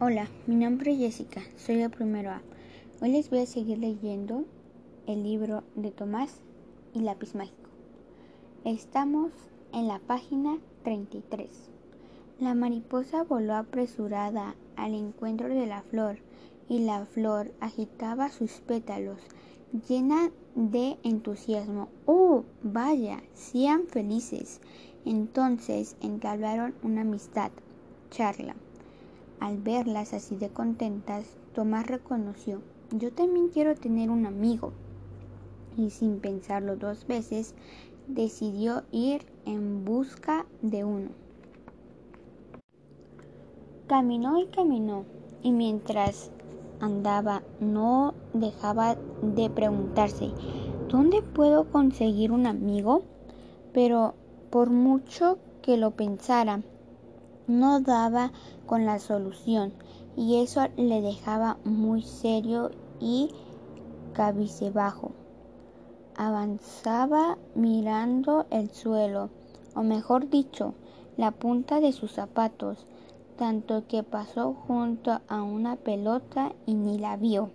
Hola, mi nombre es Jessica, soy de primero A. Hoy les voy a seguir leyendo el libro de Tomás y Lápiz Mágico. Estamos en la página 33. La mariposa voló apresurada al encuentro de la flor y la flor agitaba sus pétalos llena de entusiasmo. ¡Oh, vaya! Sean felices. Entonces entablaron una amistad. Charla. Al verlas así de contentas, Tomás reconoció, yo también quiero tener un amigo. Y sin pensarlo dos veces, decidió ir en busca de uno. Caminó y caminó, y mientras andaba no dejaba de preguntarse, ¿dónde puedo conseguir un amigo? Pero por mucho que lo pensara, no daba con la solución y eso le dejaba muy serio y cabizbajo. Avanzaba mirando el suelo, o mejor dicho, la punta de sus zapatos, tanto que pasó junto a una pelota y ni la vio.